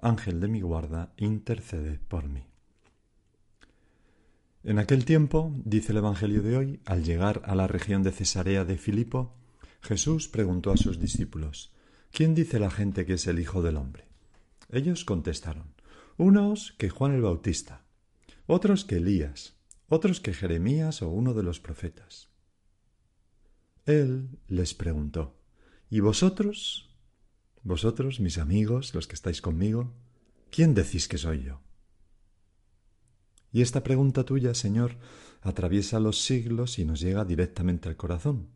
Ángel de mi guarda, intercede por mí. En aquel tiempo, dice el Evangelio de hoy, al llegar a la región de Cesarea de Filipo, Jesús preguntó a sus discípulos, ¿Quién dice la gente que es el Hijo del Hombre? Ellos contestaron, unos que Juan el Bautista, otros que Elías, otros que Jeremías o uno de los profetas. Él les preguntó, ¿Y vosotros? Vosotros, mis amigos, los que estáis conmigo, ¿quién decís que soy yo? Y esta pregunta tuya, Señor, atraviesa los siglos y nos llega directamente al corazón.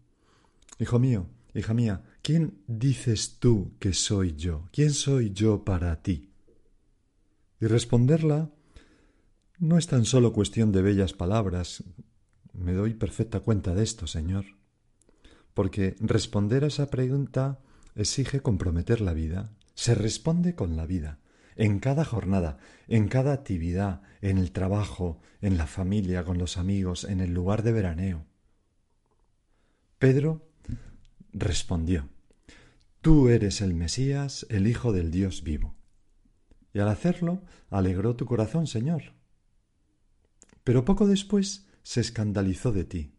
Hijo mío, hija mía, ¿quién dices tú que soy yo? ¿Quién soy yo para ti? Y responderla no es tan solo cuestión de bellas palabras, me doy perfecta cuenta de esto, Señor, porque responder a esa pregunta exige comprometer la vida, se responde con la vida, en cada jornada, en cada actividad, en el trabajo, en la familia, con los amigos, en el lugar de veraneo. Pedro respondió, Tú eres el Mesías, el Hijo del Dios vivo. Y al hacerlo, alegró tu corazón, Señor. Pero poco después se escandalizó de ti,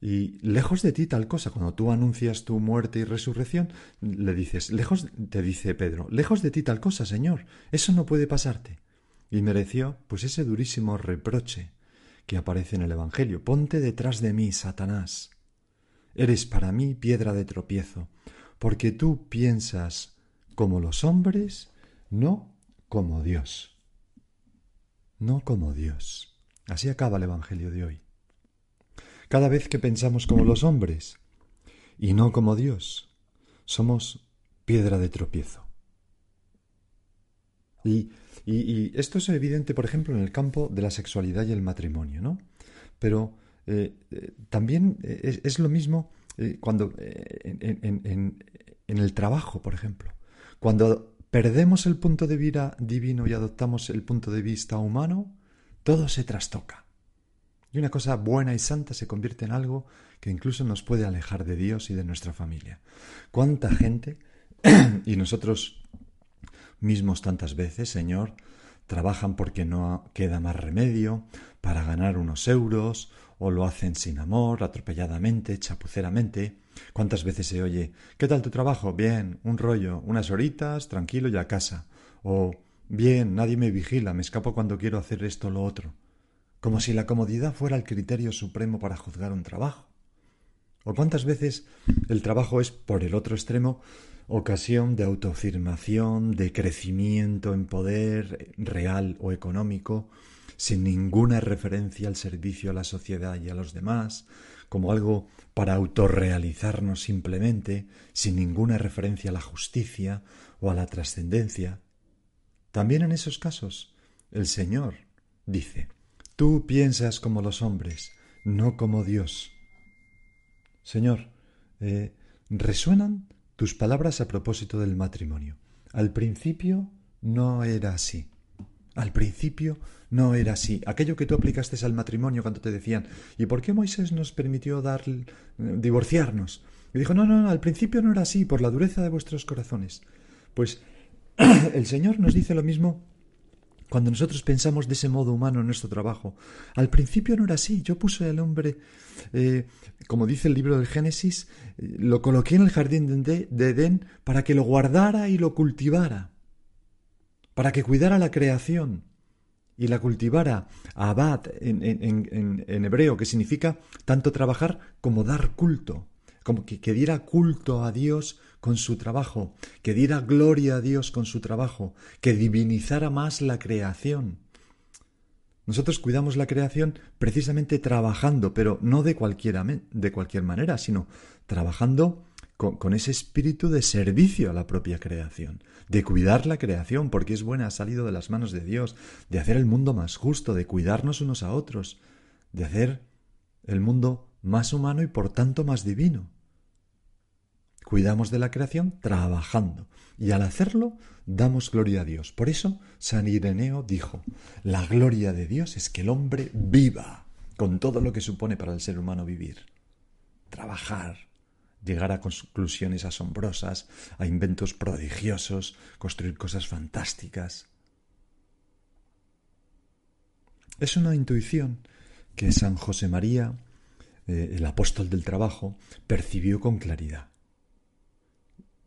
y lejos de ti tal cosa, cuando tú anuncias tu muerte y resurrección, le dices, lejos, te dice Pedro, lejos de ti tal cosa, Señor, eso no puede pasarte. Y mereció, pues, ese durísimo reproche que aparece en el Evangelio. Ponte detrás de mí, Satanás. Eres para mí piedra de tropiezo, porque tú piensas como los hombres, no como Dios. No como Dios. Así acaba el Evangelio de hoy cada vez que pensamos como los hombres y no como Dios. Somos piedra de tropiezo. Y, esto es evidente, por ejemplo, en el campo de la sexualidad y el matrimonio, ¿no? Pero eh, eh, también es, lo mismo eh, cuando en, en el trabajo, por ejemplo. Cuando perdemos el punto de vista divino y adoptamos el punto de vista humano, todo se trastoca. Y una cosa buena y santa se convierte en algo que incluso nos puede alejar de Dios y de nuestra familia. ¿Cuánta gente, y nosotros mismos tantas veces, Señor, trabajan porque no queda más remedio, para ganar unos euros, o lo hacen sin amor, atropelladamente, chapuceramente. ¿Cuántas veces se oye ¿Qué tal tu trabajo? Bien, un rollo, unas horitas, tranquilo y a casa. O bien, nadie me vigila, me escapo cuando quiero hacer esto o lo otro como si la comodidad fuera el criterio supremo para juzgar un trabajo. ¿O cuántas veces el trabajo es, por el otro extremo, ocasión de autoafirmación, de crecimiento en poder real o económico, sin ninguna referencia al servicio a la sociedad y a los demás, como algo para autorrealizarnos simplemente, sin ninguna referencia a la justicia o a la trascendencia? También en esos casos, el Señor dice, Tú piensas como los hombres, no como Dios. Señor, eh, resuenan tus palabras a propósito del matrimonio. Al principio no era así. Al principio no era así. Aquello que tú aplicaste al matrimonio cuando te decían, ¿y por qué Moisés nos permitió dar divorciarnos? Y dijo, no, no, no, al principio no era así, por la dureza de vuestros corazones. Pues el Señor nos dice lo mismo cuando nosotros pensamos de ese modo humano en nuestro trabajo. Al principio no era así. Yo puse al hombre, eh, como dice el libro del Génesis, eh, lo coloqué en el jardín de, Edén para que lo guardara y lo cultivara. para que cuidara la creación y la cultivara. Abad en, hebreo, que significa tanto trabajar como dar culto, como que, diera culto a Dios con su trabajo, que diera gloria a Dios con su trabajo, que divinizara más la creación. Nosotros cuidamos la creación precisamente trabajando, pero no de, de cualquier manera, sino trabajando con, ese espíritu de servicio a la propia creación, de cuidar la creación, porque es buena, ha salido de las manos de Dios, de hacer el mundo más justo, de cuidarnos unos a otros, de hacer el mundo más humano y por tanto más divino. Cuidamos de la creación trabajando y al hacerlo damos gloria a Dios. Por eso San Ireneo dijo, la gloria de Dios es que el hombre viva con todo lo que supone para el ser humano vivir. Trabajar, llegar a conclusiones asombrosas, a inventos prodigiosos, construir cosas fantásticas. Es una intuición que San José María, eh, el apóstol del trabajo, percibió con claridad.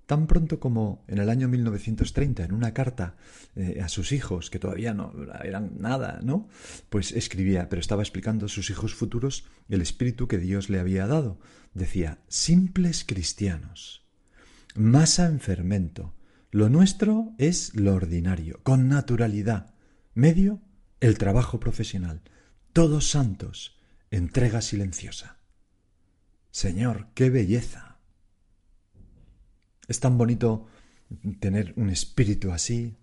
Tan pronto como en el año 1930, en una carta eh, a sus hijos, que todavía no eran nada, ¿no? Pues escribía, pero estaba explicando a sus hijos futuros el espíritu que Dios le había dado. Decía, simples cristianos, masa en fermento. Lo nuestro es lo ordinario, con naturalidad. Medio, el trabajo profesional. Todos santos, entrega silenciosa. Señor, qué belleza. Es tan bonito tener un espíritu así.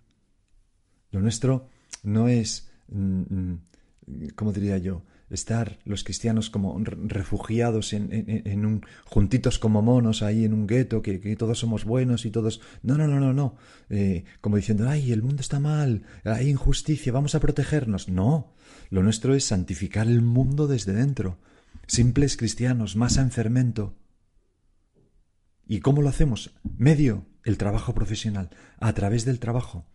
Lo nuestro no es, mm, mm, ¿cómo diría yo? Estar los cristianos como refugiados en, un juntitos como monos ahí en un gueto, que, todos somos buenos y todos. No, no, no, no, no. Eh, como diciendo, ay, el mundo está mal, hay injusticia, vamos a protegernos. No. Lo nuestro es santificar el mundo desde dentro. Simples cristianos, masa en fermento, ¿Y cómo lo hacemos? Medio, el trabajo profesional, a través del trabajo.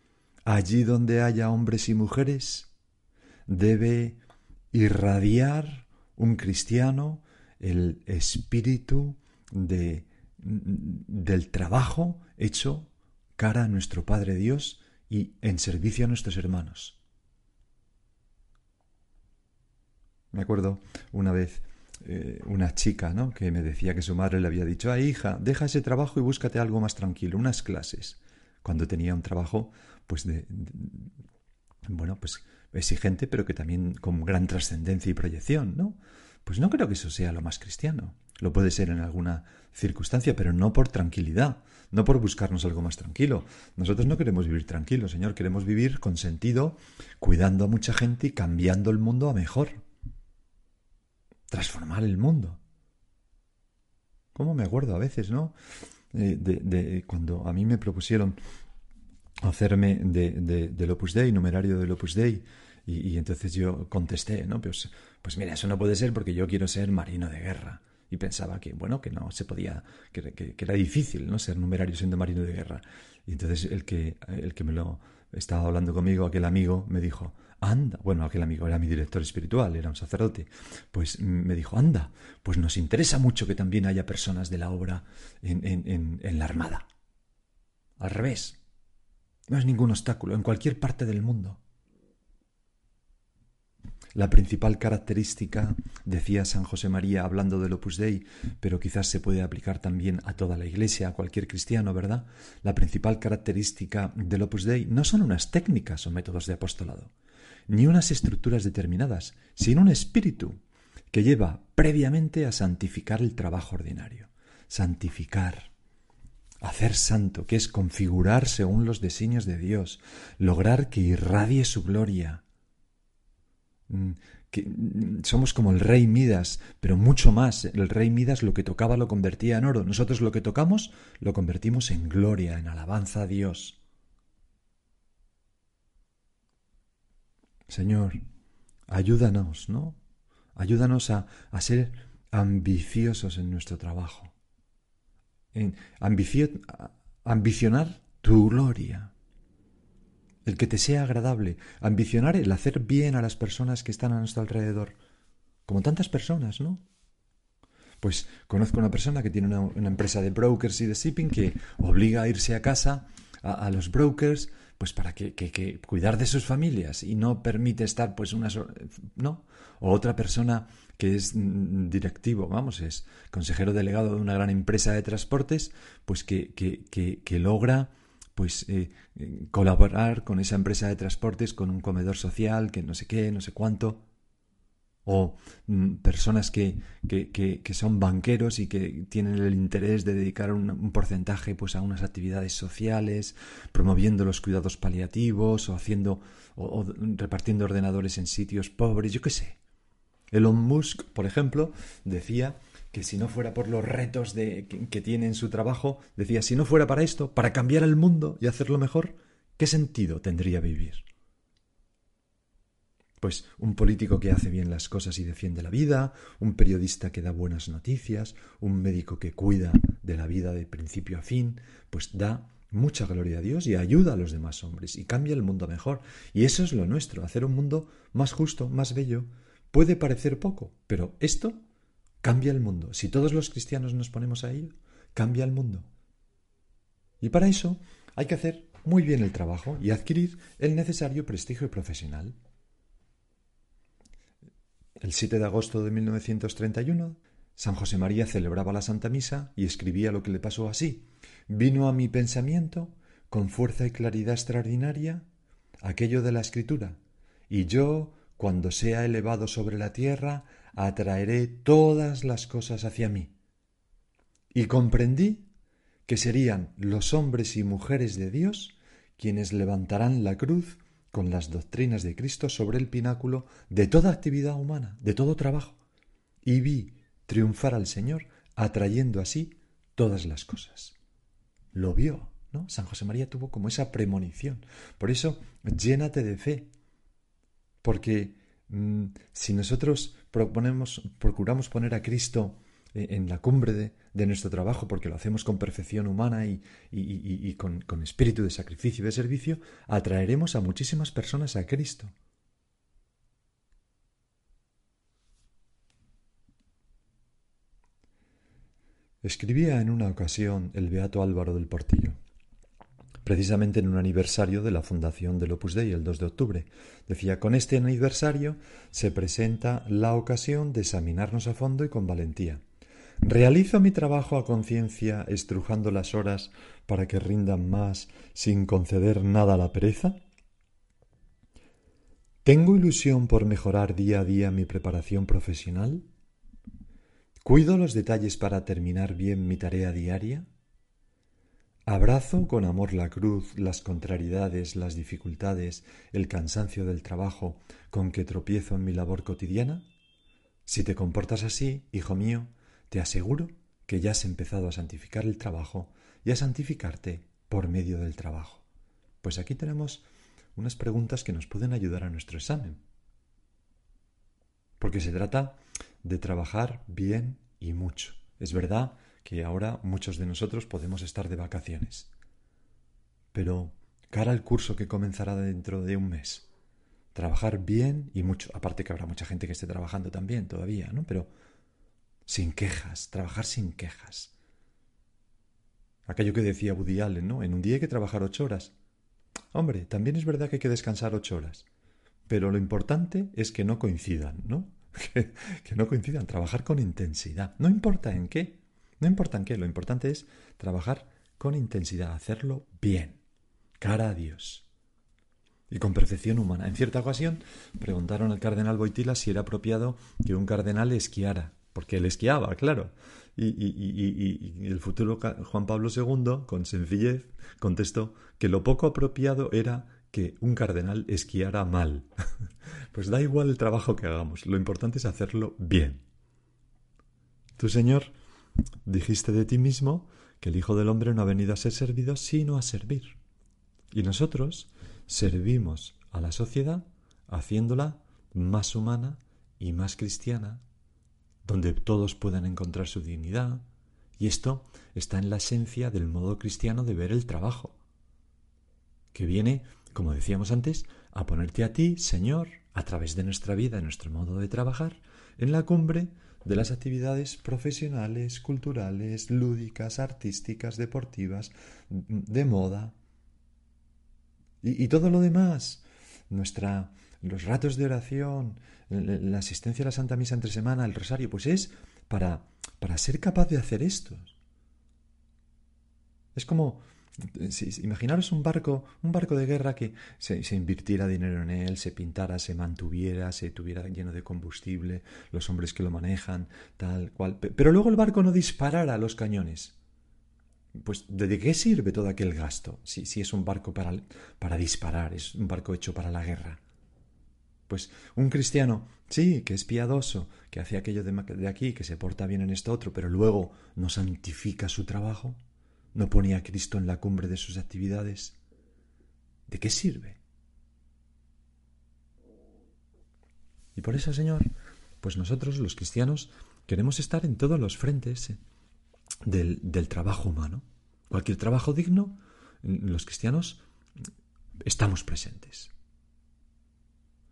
Allí donde haya hombres y mujeres, debe irradiar un cristiano el espíritu de, del trabajo hecho cara a nuestro Padre Dios y en servicio a nuestros hermanos. Me acuerdo una vez eh, una chica, ¿no? Que me decía que su madre le había dicho, ay hija, deja ese trabajo y búscate algo más tranquilo, unas clases. Cuando tenía un trabajo, pues de, bueno, pues exigente, pero que también con gran trascendencia y proyección, ¿no? Pues no creo que eso sea lo más cristiano. Lo puede ser en alguna circunstancia, pero no por tranquilidad, no por buscarnos algo más tranquilo. Nosotros no queremos vivir tranquilos, Señor, queremos vivir con sentido, cuidando a mucha gente y cambiando el mundo a mejor transformar el mundo. ¿Cómo me acuerdo a veces, no? Eh, de, cuando a mí me propusieron hacerme de, del Opus Dei, numerario del Opus Dei, y, entonces yo contesté, ¿no? Pues, pues mira, eso no puede ser porque yo quiero ser marino de guerra. Y pensaba que, bueno, que no se podía, que, que, era difícil, ¿no? Ser numerario siendo marino de guerra. Y entonces el que, el que me lo estaba hablando conmigo, aquel amigo, me dijo, anda, bueno, aquel amigo era mi director espiritual, era un sacerdote, pues me dijo, anda, pues nos interesa mucho que también haya personas de la obra en, en, en, la Armada. Al revés, no es ningún obstáculo en cualquier parte del mundo. La principal característica, decía San José María hablando del Opus Dei, pero quizás se puede aplicar también a toda la Iglesia, a cualquier cristiano, ¿verdad? La principal característica del Opus Dei no son unas técnicas o métodos de apostolado, ni unas estructuras determinadas, sino un espíritu que lleva previamente a santificar el trabajo ordinario. Santificar, hacer santo, que es configurar según los designios de Dios, lograr que irradie su gloria. Mm, que mm, somos como el rey Midas, pero mucho más. El rey Midas lo que tocaba lo convertía en oro. Nosotros lo que tocamos lo convertimos en gloria, en alabanza a Dios. Señor, ayúdanos, ¿no? Ayúdanos a, a ser ambiciosos en nuestro trabajo. En ambicionar tu gloria. El que te sea agradable. Ambicionar el hacer bien a las personas que están a nuestro alrededor. Como tantas personas, ¿no? Pues conozco una persona que tiene una, empresa de brokers y de shipping que obliga a irse a casa a, a los brokers pues para que, que, cuidar de sus familias y no permite estar pues una no o otra persona que es mm, directivo vamos es consejero delegado de una gran empresa de transportes pues que, que logra pues eh, colaborar con esa empresa de transportes con un comedor social que no sé qué no sé cuánto o mm, personas que, que, que, son banqueros y que tienen el interés de dedicar un, porcentaje pues a unas actividades sociales, promoviendo los cuidados paliativos o haciendo o, repartiendo ordenadores en sitios pobres, yo qué sé. Elon Musk, por ejemplo, decía que si no fuera por los retos de, que tiene en su trabajo, decía, si no fuera para esto, para cambiar el mundo y hacerlo mejor, ¿qué sentido tendría vivir? Pues un político que hace bien las cosas y defiende la vida, un periodista que da buenas noticias, un médico que cuida de la vida de principio a fin, pues da mucha gloria a Dios y ayuda a los demás hombres y cambia el mundo mejor. Y eso es lo nuestro, hacer un mundo más justo, más bello. Puede parecer poco, pero esto cambia el mundo. Si todos los cristianos nos ponemos a ello, cambia el mundo. Y para eso hay que hacer muy bien el trabajo y adquirir el necesario prestigio profesional. El 7 de agosto de 1931, San José María celebraba la Santa Misa y escribía lo que le pasó así. Vino a mi pensamiento, con fuerza y claridad extraordinaria, aquello de la Escritura, y yo, cuando sea elevado sobre la tierra, atraeré todas las cosas hacia mí. Y comprendí que serían los hombres y mujeres de Dios quienes levantarán la cruz con las doctrinas de Cristo sobre el pináculo de toda actividad humana, de todo trabajo, y vi triunfar al Señor atrayendo así todas las cosas. Lo vio, ¿no? San José María tuvo como esa premonición. Por eso, llénate de fe, porque mm, si nosotros proponemos, procuramos poner a Cristo en la cumbre de, nuestro trabajo, porque lo hacemos con perfección humana y, con, con espíritu de sacrificio y de servicio, atraeremos a muchísimas personas a Cristo. Escribía en una ocasión el beato Álvaro del Portillo, precisamente en un aniversario de la fundación del Opus Dei, el 2 de octubre. Decía, con este aniversario se presenta la ocasión de examinarnos a fondo y con valentía ¿Realizo mi trabajo a conciencia estrujando las horas para que rindan más sin conceder nada a la pereza? ¿Tengo ilusión por mejorar día a día mi preparación profesional? ¿Cuido los detalles para terminar bien mi tarea diaria? ¿Abrazo con amor la cruz, las contrariedades, las dificultades, el cansancio del trabajo con que tropiezo en mi labor cotidiana? Si te comportas así, hijo mío, te aseguro que ya has empezado a santificar el trabajo y a santificarte por medio del trabajo. Pues aquí tenemos unas preguntas que nos pueden ayudar a nuestro examen. Porque se trata de trabajar bien y mucho. Es verdad que ahora muchos de nosotros podemos estar de vacaciones. Pero cara al curso que comenzará dentro de un mes, trabajar bien y mucho. Aparte que habrá mucha gente que esté trabajando también todavía, ¿no? Pero sin quejas, trabajar sin quejas. Aquello que decía Woody Allen, ¿no? En un día hay que trabajar ocho horas. Hombre, también es verdad que hay que descansar ocho horas. Pero lo importante es que no coincidan, ¿no? Que, no coincidan, trabajar con intensidad. No importa en qué, no importa en qué, lo importante es trabajar con intensidad, hacerlo bien, cara a Dios. Y con perfección humana. En cierta ocasión preguntaron al cardenal Boitila si era apropiado que un cardenal esquiara porque él esquiaba, claro. Y, el futuro Juan Pablo II, con sencillez, contestó que lo poco apropiado era que un cardenal esquiara mal. pues da igual el trabajo que hagamos, lo importante es hacerlo bien. Tú, Señor, dijiste de ti mismo que el Hijo del Hombre no ha venido a ser servido, sino a servir. Y nosotros servimos a la sociedad haciéndola más humana y más cristiana donde todos puedan encontrar su dignidad, y esto está en la esencia del modo cristiano de ver el trabajo, que viene, como decíamos antes, a ponerte a ti, Señor, a través de nuestra vida, nuestro modo de trabajar, en la cumbre de las actividades profesionales, culturales, lúdicas, artísticas, deportivas, de moda. Y, todo lo demás, nuestra, los ratos de oración, la asistencia a la Santa Misa entre semana, el rosario, pues es para, para ser capaz de hacer esto. Es como, imaginaros un barco, un barco de guerra que se, se, invirtiera dinero en él, se pintara, se mantuviera, se tuviera lleno de combustible, los hombres que lo manejan, tal cual. Pero luego el barco no disparara los cañones pues ¿de qué sirve todo aquel gasto si, si es un barco para, para disparar, es un barco hecho para la guerra? Pues un cristiano, sí, que es piadoso, que hace aquello de, de, aquí, que se porta bien en esto otro, pero luego no santifica su trabajo, no pone a Cristo en la cumbre de sus actividades. ¿De qué sirve? Y por eso, Señor, pues nosotros los cristianos queremos estar en todos los frentes del, del trabajo humano. Cualquier trabajo digno, los cristianos estamos presentes.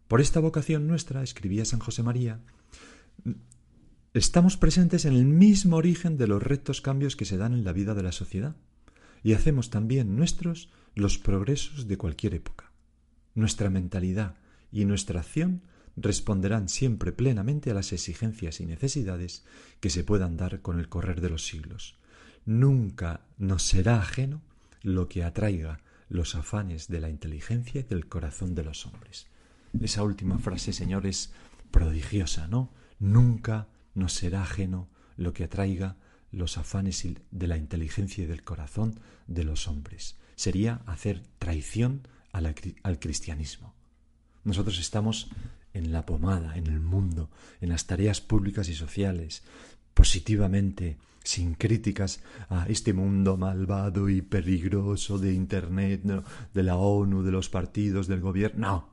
Por esta vocación nuestra, escribía San José María, estamos presentes en el mismo origen de los rectos cambios que se dan en la vida de la sociedad y hacemos también nuestros los progresos de cualquier época. Nuestra mentalidad y nuestra acción responderán siempre plenamente a las exigencias y necesidades que se puedan dar con el correr de los siglos. Nunca nos será ajeno lo que atraiga los afanes de la inteligencia y del corazón de los hombres. Esa última frase, Señor, es prodigiosa, ¿no? Nunca nos será ajeno lo que atraiga los afanes de la inteligencia y del corazón de los hombres. Sería hacer traición al cristianismo. Nosotros estamos en la pomada, en el mundo, en las tareas públicas y sociales, positivamente, sin críticas a este mundo malvado y peligroso de Internet, de la ONU, de los partidos, del gobierno. No.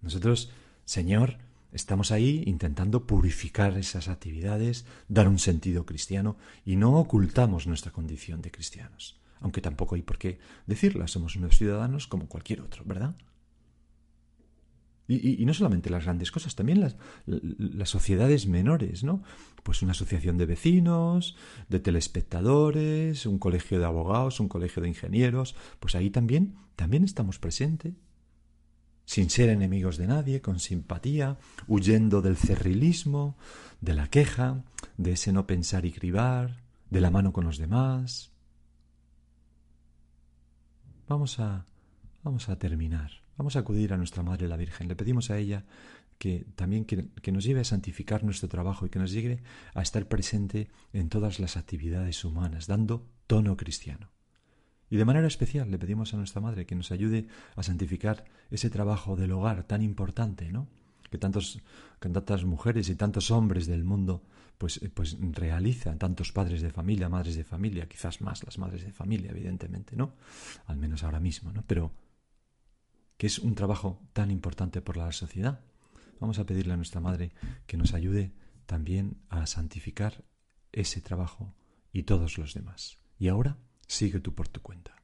Nosotros, Señor, estamos ahí intentando purificar esas actividades, dar un sentido cristiano y no ocultamos nuestra condición de cristianos. Aunque tampoco hay por qué decirla, somos unos ciudadanos como cualquier otro, ¿verdad? Y, no solamente las grandes cosas, también las, las, sociedades menores, ¿no? Pues una asociación de vecinos, de telespectadores, un colegio de abogados, un colegio de ingenieros, pues ahí también, también estamos presentes, sin ser enemigos de nadie, con simpatía, huyendo del cerrilismo, de la queja, de ese no pensar y cribar, de la mano con los demás. Vamos a, vamos a terminar. Vamos a acudir a nuestra Madre la Virgen. Le pedimos a ella que también que, nos lleve a santificar nuestro trabajo y que nos lleve a estar presente en todas las actividades humanas, dando tono cristiano. Y de manera especial le pedimos a nuestra Madre que nos ayude a santificar ese trabajo del hogar tan importante, ¿no? Que, tantos, que tantas mujeres y tantos hombres del mundo pues, pues realizan, tantos padres de familia, madres de familia, quizás más las madres de familia, evidentemente, ¿no? Al menos ahora mismo, ¿no? Pero que es un trabajo tan importante por la sociedad. Vamos a pedirle a nuestra Madre que nos ayude también a santificar ese trabajo y todos los demás. Y ahora sigue tú por tu cuenta.